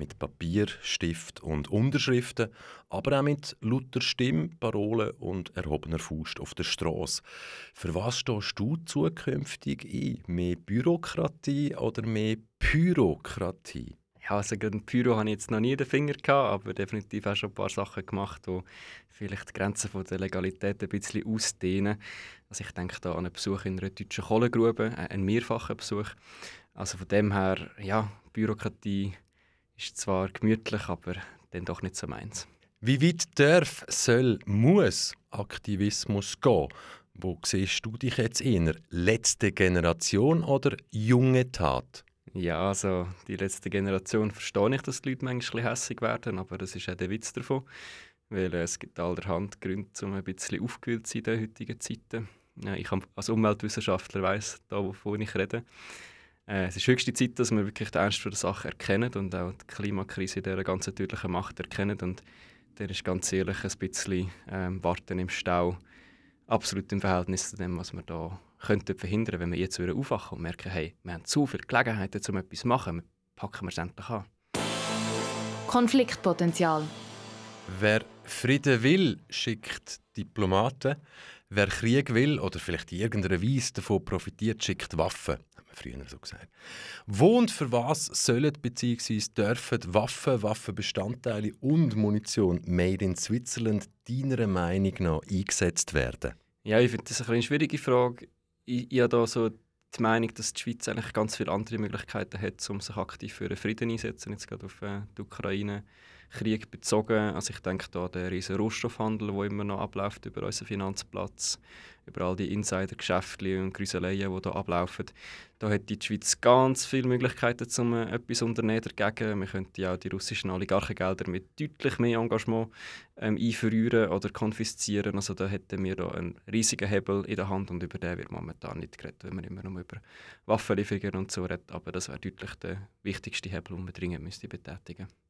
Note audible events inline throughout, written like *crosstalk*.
Mit Papier, Stift und Unterschriften, aber auch mit lauter Stimme, Parolen und erhobener Faust auf der Straße. Für was stehst du zukünftig ein? Mehr Bürokratie oder mehr Pyrokratie? Ja, also ein Pyro habe ich jetzt noch nie den Finger gehabt, aber definitiv auch schon ein paar Sachen gemacht, die vielleicht die Grenzen der Legalität ein bisschen ausdehnen. Also ich denke da an einen Besuch in einer deutschen Kohlegrube, äh, einen mehrfachen Besuch. Also von dem her, ja, Bürokratie ist zwar gemütlich, aber dann doch nicht so meins. Wie weit darf, soll, muss Aktivismus gehen? Wo siehst du dich jetzt eher? Letzte Generation oder junge Tat? Ja, also die letzte Generation verstehe ich, dass die Leute manchmal hässig werden, aber das ist auch der Witz davon, weil äh, es gibt allerhand Gründe, um ein bisschen aufgewühlt zu sein in den heutigen Zeiten. Ja, ich als Umweltwissenschaftler weiß da, wovon ich rede. Äh, es ist höchste Zeit, dass wir wirklich den Ernst der Sache erkennen und auch die Klimakrise in dieser ganz natürlichen Macht erkennen. Und der ist ganz ehrlich ein bisschen ähm, Warten im Stau absolut im Verhältnis zu dem, was wir da könnten verhindern, wenn wir jetzt wieder aufwachen und merken, hey, wir haben zu viele Gelegenheiten, um etwas zu machen, packen wir es endlich an. Konfliktpotenzial. Wer Frieden will, schickt Diplomaten. Wer Krieg will oder vielleicht in irgendeiner Weise davon profitiert, schickt Waffen früher so gesagt. Wo und für was sollen bzw. dürfen Waffen, Waffenbestandteile und Munition made in Switzerland deiner Meinung nach eingesetzt werden? Ja, ich finde das eine schwierige Frage. Ich, ich habe da so die Meinung, dass die Schweiz eigentlich ganz viele andere Möglichkeiten hat, um sich aktiv für einen Frieden einzusetzen, jetzt gerade auf äh, die Ukraine. Krieg bezogen. Also ich denke da an den riesen Rohstoffhandel, der immer noch abläuft über unseren Finanzplatz, über all die Insider-Geschäfte und Grüseleien, die da ablaufen. Da hat die Schweiz ganz viele Möglichkeiten, um etwas unternehmen dagegen. Wir könnten auch die russischen Oligarchengelder mit deutlich mehr Engagement ähm, einführen oder konfiszieren. Also da hätten wir da einen riesigen Hebel in der Hand und über den wird momentan nicht geredet, wenn man immer nur über Waffenlieferungen und so redet. Aber das wäre deutlich der wichtigste Hebel, den man dringend müsste betätigen müsste.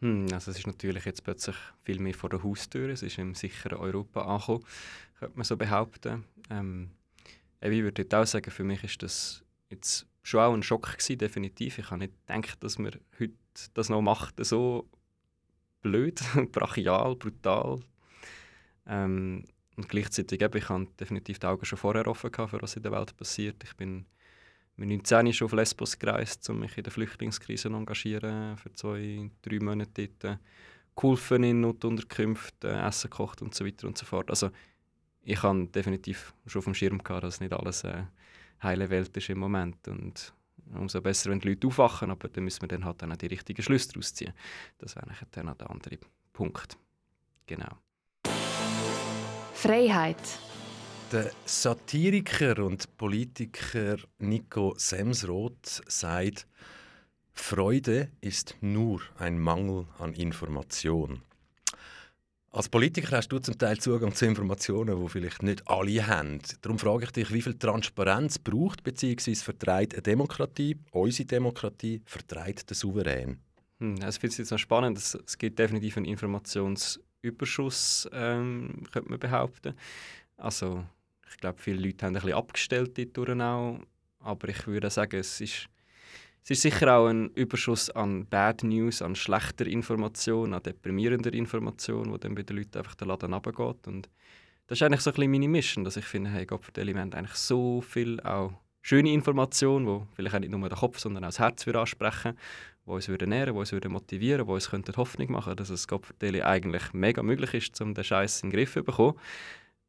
Hm, also es ist natürlich jetzt plötzlich viel mehr vor der Haustür. Es ist im sicheren Europa angekommen, könnte man so behaupten. Ähm, ich würde auch sagen, für mich ist das jetzt schon auch ein Schock gewesen, definitiv. Ich habe nicht gedacht, dass man heute das noch macht, so blöd, *laughs* brachial, brutal. Ähm, und gleichzeitig eben, ich habe definitiv die Augen schon vorher offen gehabt, für was in der Welt passiert. Ich bin mit 19 schon auf Lesbos gereist, um mich in der Flüchtlingskrise zu engagieren, für zwei, drei Monate dort geholfen in Notunterkünften, Essen gekocht und so weiter und so fort. Also ich habe definitiv schon auf dem Schirm gehabt, dass nicht alles äh, heile Welt ist im Moment und umso besser, wenn die Leute aufwachen, aber dann müssen wir dann halt auch die richtigen Schlüsse daraus ziehen. Das wäre dann auch der andere Punkt. Genau. Freiheit. Der Satiriker und Politiker Nico Semsroth sagt, Freude ist nur ein Mangel an Information. Als Politiker hast du zum Teil Zugang zu Informationen, die vielleicht nicht alle haben. Darum frage ich dich, wie viel Transparenz braucht bzw. vertreibt eine Demokratie, unsere Demokratie, vertreibt der Souverän? Also ich finde es jetzt noch spannend. Es, es gibt definitiv einen Informationsüberschuss, ähm, könnte man behaupten. Also ich glaube, viele Leute haben ein bisschen abgestellt dort auch. Aber ich würde sagen, es ist es ist sicher auch ein Überschuss an Bad News, an schlechter Information, an deprimierender Information, wo dann bei den Leuten einfach der Laden runtergeht. Und das ist eigentlich so ein bisschen meine Mission, dass ich finde, hey, Gott, für die Elemente eigentlich so viel auch schöne Information, die vielleicht auch nicht nur den Kopf, sondern auch das Herz würde ansprechen, die uns würde nähren, die uns würde motivieren, die uns könnte Hoffnung machen, dass es Gott für eigentlich mega möglich ist, um den Scheiß in den Griff zu bekommen.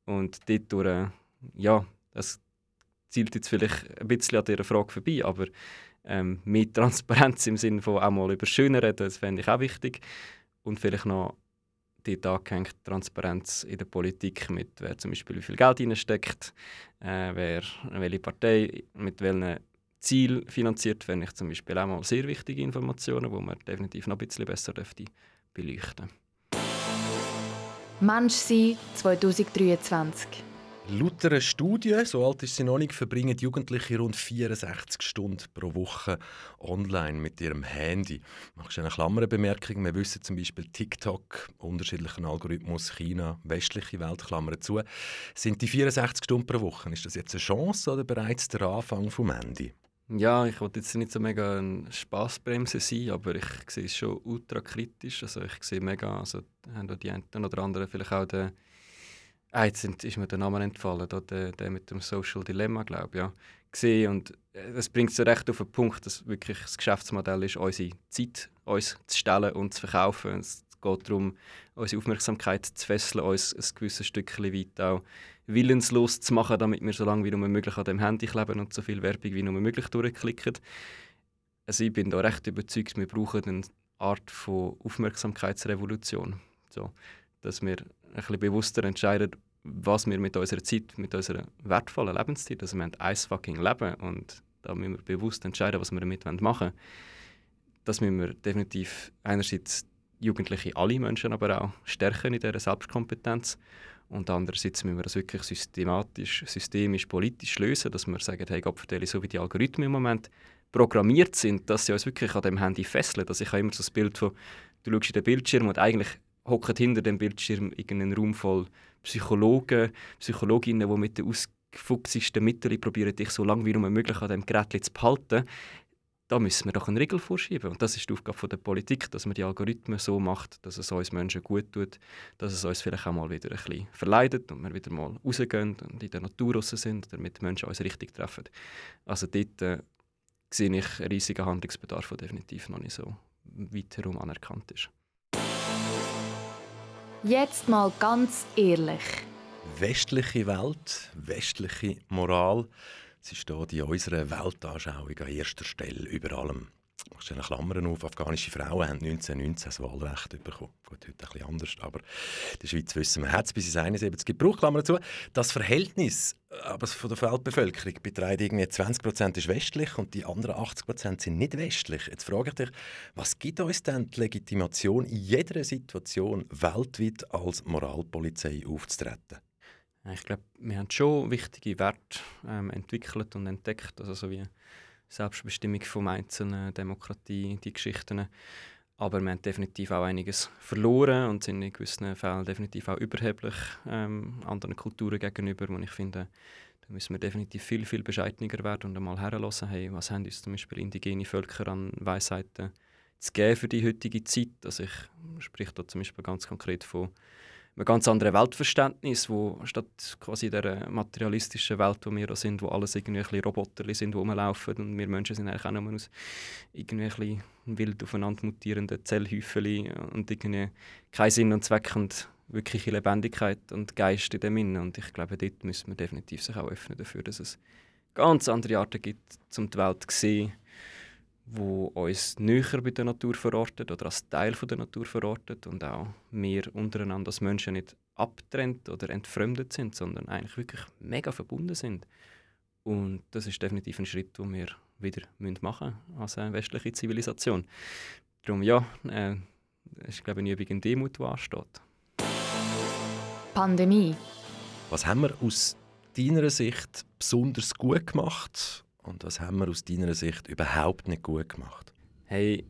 Und dort, ja, das zielt jetzt vielleicht ein bisschen an dieser Frage vorbei, aber ähm, mehr Transparenz im Sinne von auch mal über Schöne reden, das fände ich auch wichtig. Und vielleicht noch die angehängt Transparenz in der Politik mit, wer zum Beispiel wie viel Geld reinsteckt, äh, wer welche Partei mit welchen Ziel finanziert, fände ich zum Beispiel auch mal sehr wichtige Informationen, die man definitiv noch ein bisschen besser dürfte beleuchten Mensch sein 2023 Laut einer Studie, so alt ist sie noch nicht, verbringen Jugendliche rund 64 Stunden pro Woche online mit ihrem Handy. Machst du eine Klammerbemerkung? Wir wissen zum Beispiel TikTok, unterschiedlichen Algorithmus, China, westliche Welt, Klammern zu. Sind die 64 Stunden pro Woche, ist das jetzt eine Chance oder bereits der Anfang vom Handy? Ja, ich wollte jetzt nicht so mega eine Spaßbremse sein, aber ich sehe es schon ultra kritisch. Also ich sehe mega, also haben die einen oder anderen vielleicht auch den Ah, jetzt ist mir der Name entfallen, da, der, der mit dem Social Dilemma, glaube ich, ja. Und äh, das bringt es recht auf den Punkt, dass wirklich das Geschäftsmodell ist, unsere Zeit uns zu stellen und zu verkaufen. Es geht darum, unsere Aufmerksamkeit zu fesseln, uns ein gewisses Stückchen weit auch willenslos zu machen, damit wir so lange wie nur möglich an dem Handy kleben und so viel Werbung wie nur möglich durchklicken. Also ich bin da recht überzeugt, wir brauchen eine Art von Aufmerksamkeitsrevolution. So, dass wir ein bisschen bewusster entscheiden, was wir mit unserer Zeit, mit unserer wertvollen Lebenszeit, also wir haben ein fucking Leben und da müssen wir bewusst entscheiden, was wir damit machen wollen. Das müssen wir definitiv einerseits Jugendliche, alle Menschen aber auch stärken in dieser Selbstkompetenz und andererseits müssen wir das wirklich systematisch, systemisch, politisch lösen, dass wir sagen, hey Gott, so wie die Algorithmen im Moment programmiert sind, dass sie uns wirklich an dem Handy fesseln. Dass ich habe immer so das Bild von, du schaust in den Bildschirm und eigentlich hockt hinter dem Bildschirm irgendein Raum voll Psychologen, Psychologinnen, die mit den ausgefuchstesten Mitteln probieren, dich so lange wie nur möglich an diesem Gerät zu behalten. Da müssen wir doch einen Regel vorschieben. Und das ist die Aufgabe der Politik, dass man die Algorithmen so macht, dass es uns Menschen gut tut, dass es uns vielleicht auch mal wieder ein bisschen verleidet und wir wieder mal rausgehen und in der Natur raus sind, damit die Menschen uns richtig treffen. Also dort äh, sehe ich einen riesigen Handlungsbedarf, der definitiv noch nicht so weit herum anerkannt ist. Jetzt mal ganz ehrlich. Westliche Welt, westliche Moral, sie steht in unserer Weltanschauung an erster Stelle über allem machst eine Klammern auf, afghanische Frauen haben 1919 das Wahlrecht bekommen. Gut, heute bisschen anders, aber in der Schweiz wissen wir, hat es bis ins 71 gebraucht, dazu. Das Verhältnis aber von der Weltbevölkerung beträgt irgendwie 20 ist westlich und die anderen 80% sind nicht westlich. Jetzt frage ich dich, was gibt uns denn die Legitimation, in jeder Situation weltweit als Moralpolizei aufzutreten? Ich glaube, wir haben schon wichtige Werte ähm, entwickelt und entdeckt, also so wie Selbstbestimmung vom Einzelnen, Demokratie, die Geschichten. Aber wir haben definitiv auch einiges verloren und sind in gewissen Fällen definitiv auch überheblich ähm, anderen Kulturen gegenüber, wo ich finde, da müssen wir definitiv viel, viel bescheidener werden und einmal herlassen, hey, was haben uns zum Beispiel indigene Völker an Weisheiten zu geben für die heutige Zeit. Also ich spreche da zum Beispiel ganz konkret von einem ganz anderen Weltverständnis, wo statt quasi der materialistischen Welt, wo wir da sind, wo alles irgendwie ein Roboter sind, die rumlaufen und wir Menschen sind eigentlich auch nur aus irgendwie ein wild aufeinander mutierenden Zellhäufchen und irgendwie keinen Sinn und Zweck und wirkliche Lebendigkeit und Geist in dem Innen. Und ich glaube, dort müssen wir definitiv sich auch öffnen dafür, dass es ganz andere Arten gibt, um die Welt zu sehen wo uns näher bei der Natur verortet oder als Teil von der Natur verortet und auch wir untereinander als Menschen nicht abtrennt oder entfremdet sind, sondern eigentlich wirklich mega verbunden sind. Und das ist definitiv ein Schritt, den wir wieder machen müssen als eine westliche Zivilisation. Darum ja, äh, ist glaube ich eine Übung in Demut, die ansteht. Pandemie. Was haben wir aus deiner Sicht besonders gut gemacht und was haben wir aus deiner Sicht überhaupt nicht gut gemacht? Hey,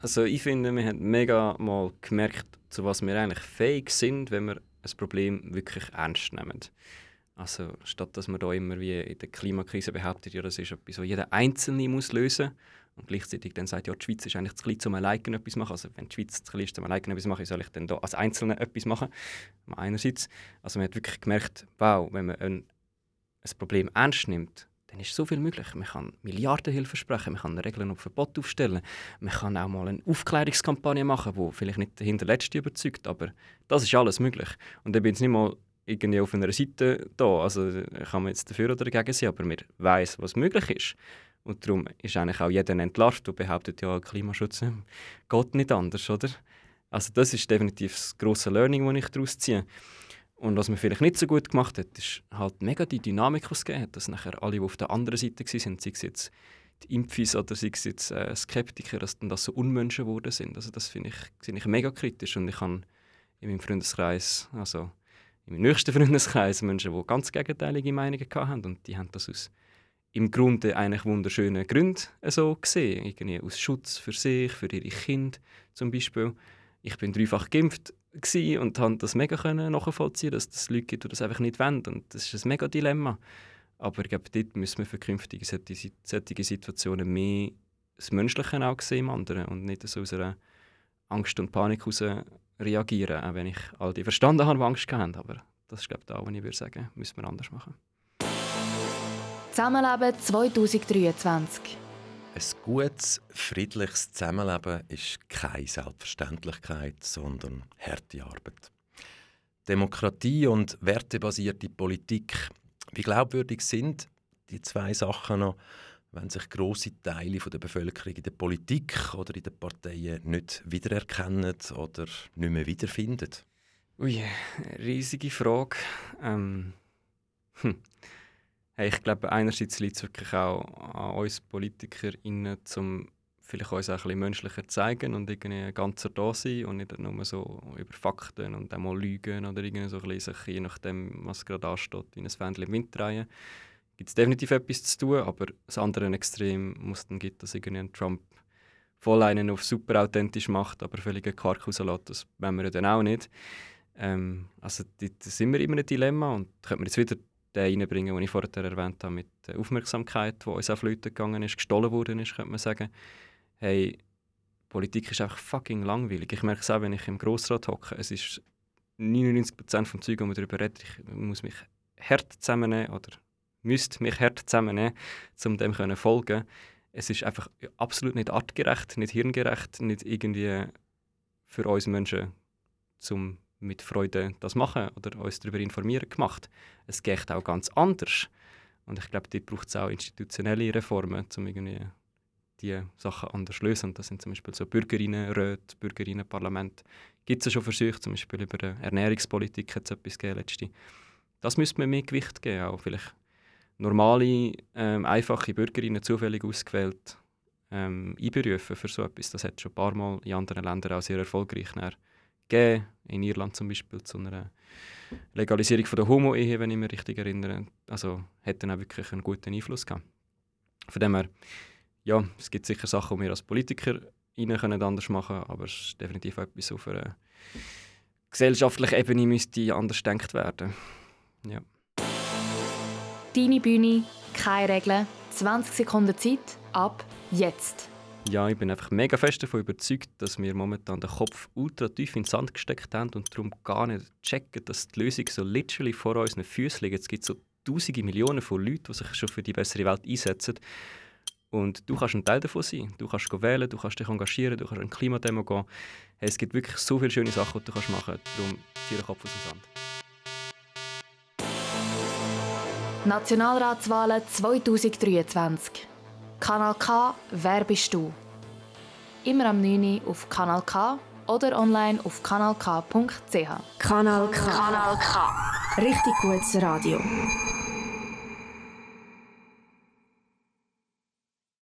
also ich finde, wir haben mega mal gemerkt, zu was wir eigentlich fähig sind, wenn wir ein Problem wirklich ernst nehmen. Also statt dass man da immer wie in der Klimakrise behauptet, ja, das ist etwas, was jeder Einzelne muss lösen und gleichzeitig dann sagt, ja, die Schweiz ist eigentlich zu klein, um alleine etwas zu machen. Also wenn die Schweiz zu klein ist, um alleine etwas zu machen, soll ich dann da als Einzelne etwas machen? Einerseits, also man hat wirklich gemerkt, wow, wenn man ein, ein Problem ernst nimmt, dann ist so viel möglich. Man kann Milliardenhilfe sprechen, man kann Regeln und Verbote aufstellen, man kann auch mal eine Aufklärungskampagne machen, die vielleicht nicht hinter Letzte überzeugt, aber das ist alles möglich. Und da bin ich nicht mal irgendwie auf einer Seite da, also kann man jetzt dafür oder dagegen sein, aber man weiß, was möglich ist. Und darum ist eigentlich auch jeder entlarvt und behauptet, ja, Klimaschutz äh, geht nicht anders, oder? Also das ist definitiv das grosse Learning, das ich daraus ziehe. Und was man vielleicht nicht so gut gemacht hat, ist halt mega die Dynamik, gegeben hat, dass nachher alle, die auf der anderen Seite waren, sei es jetzt die Impfis oder sei es jetzt äh, Skeptiker, dass dann das so Unmenschen geworden sind. Also das finde ich, find ich mega kritisch und ich habe in meinem Freundeskreis, also in meinem nächsten *laughs* Freundeskreis Menschen, die ganz gegenteilige Meinungen hatten und die haben das aus im Grunde eigentlich wunderschönen Gründen so gesehen. Irgendwie aus Schutz für sich, für ihre Kinder zum Beispiel. Ich bin dreifach geimpft und konnte das mega nachvollziehen, dass es Leute gibt, die das einfach nicht wollen. Und das ist ein mega Dilemma. Aber ich glaube, dort müssen wir für künftige solche Situationen mehr das Menschliche auch sehen im anderen und nicht so aus einer Angst und Panik heraus reagieren, auch wenn ich all die verstanden habe, die Angst haben. Aber das ist glaube ich da, was ich würde sagen, müssen wir anders machen. Zusammenleben 2023. Ein gutes, friedliches Zusammenleben ist keine Selbstverständlichkeit, sondern harte Arbeit. Demokratie und wertebasierte Politik. Wie glaubwürdig sind die zwei Sachen noch, wenn sich große Teile der Bevölkerung in der Politik oder in den Parteien nicht wiedererkennen oder nicht mehr wiederfinden? Ui, riesige Frage. Ähm, hm. Hey, ich glaube, einerseits liegt es wirklich auch an uns PolitikerInnen, um vielleicht uns auch ein menschlicher zu zeigen und irgendwie ganzer da sein und nicht nur so über Fakten und einmal lügen oder irgendwie so ein bisschen sich, je nachdem, was gerade ansteht, in ein Fähnchen im Wind drehen. Gibt es definitiv etwas zu tun, aber das andere Extrem muss dann gibt, dass irgendwie ein Trump voll einen auf super authentisch macht, aber völlig Quark rauslässt. Das wollen wir ja dann auch nicht. Ähm, also da sind wir immer ein Dilemma und könnte man jetzt wieder den reinbringen, den ich vorher erwähnt habe, mit der Aufmerksamkeit, die uns auf Leute gegangen ist, gestohlen worden ist, könnte man sagen. Hey, Politik ist einfach fucking langweilig. Ich merke es auch, wenn ich im Grossrat hocke. Es ist 99% vom Zeug, wo darüber redet, ich muss mich hart zusammennehmen oder müsste mich hart zusammennehmen, um dem folgen. Es ist einfach absolut nicht artgerecht, nicht hirngerecht, nicht irgendwie für uns Menschen zum mit Freude das machen oder uns darüber informieren gemacht. Es geht auch ganz anders. Und ich glaube, dort braucht es auch institutionelle Reformen, um irgendwie die Sachen anders lösen. das sind zum Beispiel so Bürgerinnenräte, Bürgerinnenparlament. Gibt es ja schon Versuche, zum Beispiel über Ernährungspolitik hat es etwas gegeben letzte. Das müsste man mehr Gewicht geben, auch vielleicht normale, ähm, einfache Bürgerinnen zufällig ausgewählt ähm, einberufen für so etwas. Das hat schon ein paar Mal in anderen Ländern auch sehr erfolgreich gegeben, in Irland zum Beispiel, zu einer Legalisierung von der Homo-Ehe, wenn ich mich richtig erinnere. Also hat dann auch wirklich einen guten Einfluss gehabt. Von dem her, ja, es gibt sicher Sachen, die wir als Politiker können anders machen können, aber es ist definitiv etwas auf einer gesellschaftlichen Ebene müsste anders gedacht werden. Ja. Deine Bühne, keine Regeln, 20 Sekunden Zeit, ab jetzt. Ja, ich bin einfach mega fest davon überzeugt, dass wir momentan den Kopf ultra tief in den Sand gesteckt haben und darum gar nicht checken, dass die Lösung so literally vor unseren Füßen liegt. Es gibt so tausende Millionen von Leuten, die sich schon für die bessere Welt einsetzen. Und du kannst ein Teil davon sein. Du kannst wählen, du kannst dich engagieren, du kannst an Klimademo gehen. Hey, es gibt wirklich so viele schöne Sachen, die du kannst machen kannst. Darum zieh den Kopf aus dem Sand. Nationalratswahlen 2023. Kanal K, wer bist du? Immer am 9. Auf Kanal K oder online auf kanalk.ch. Kanal K. Kanal K. Richtig gutes Radio.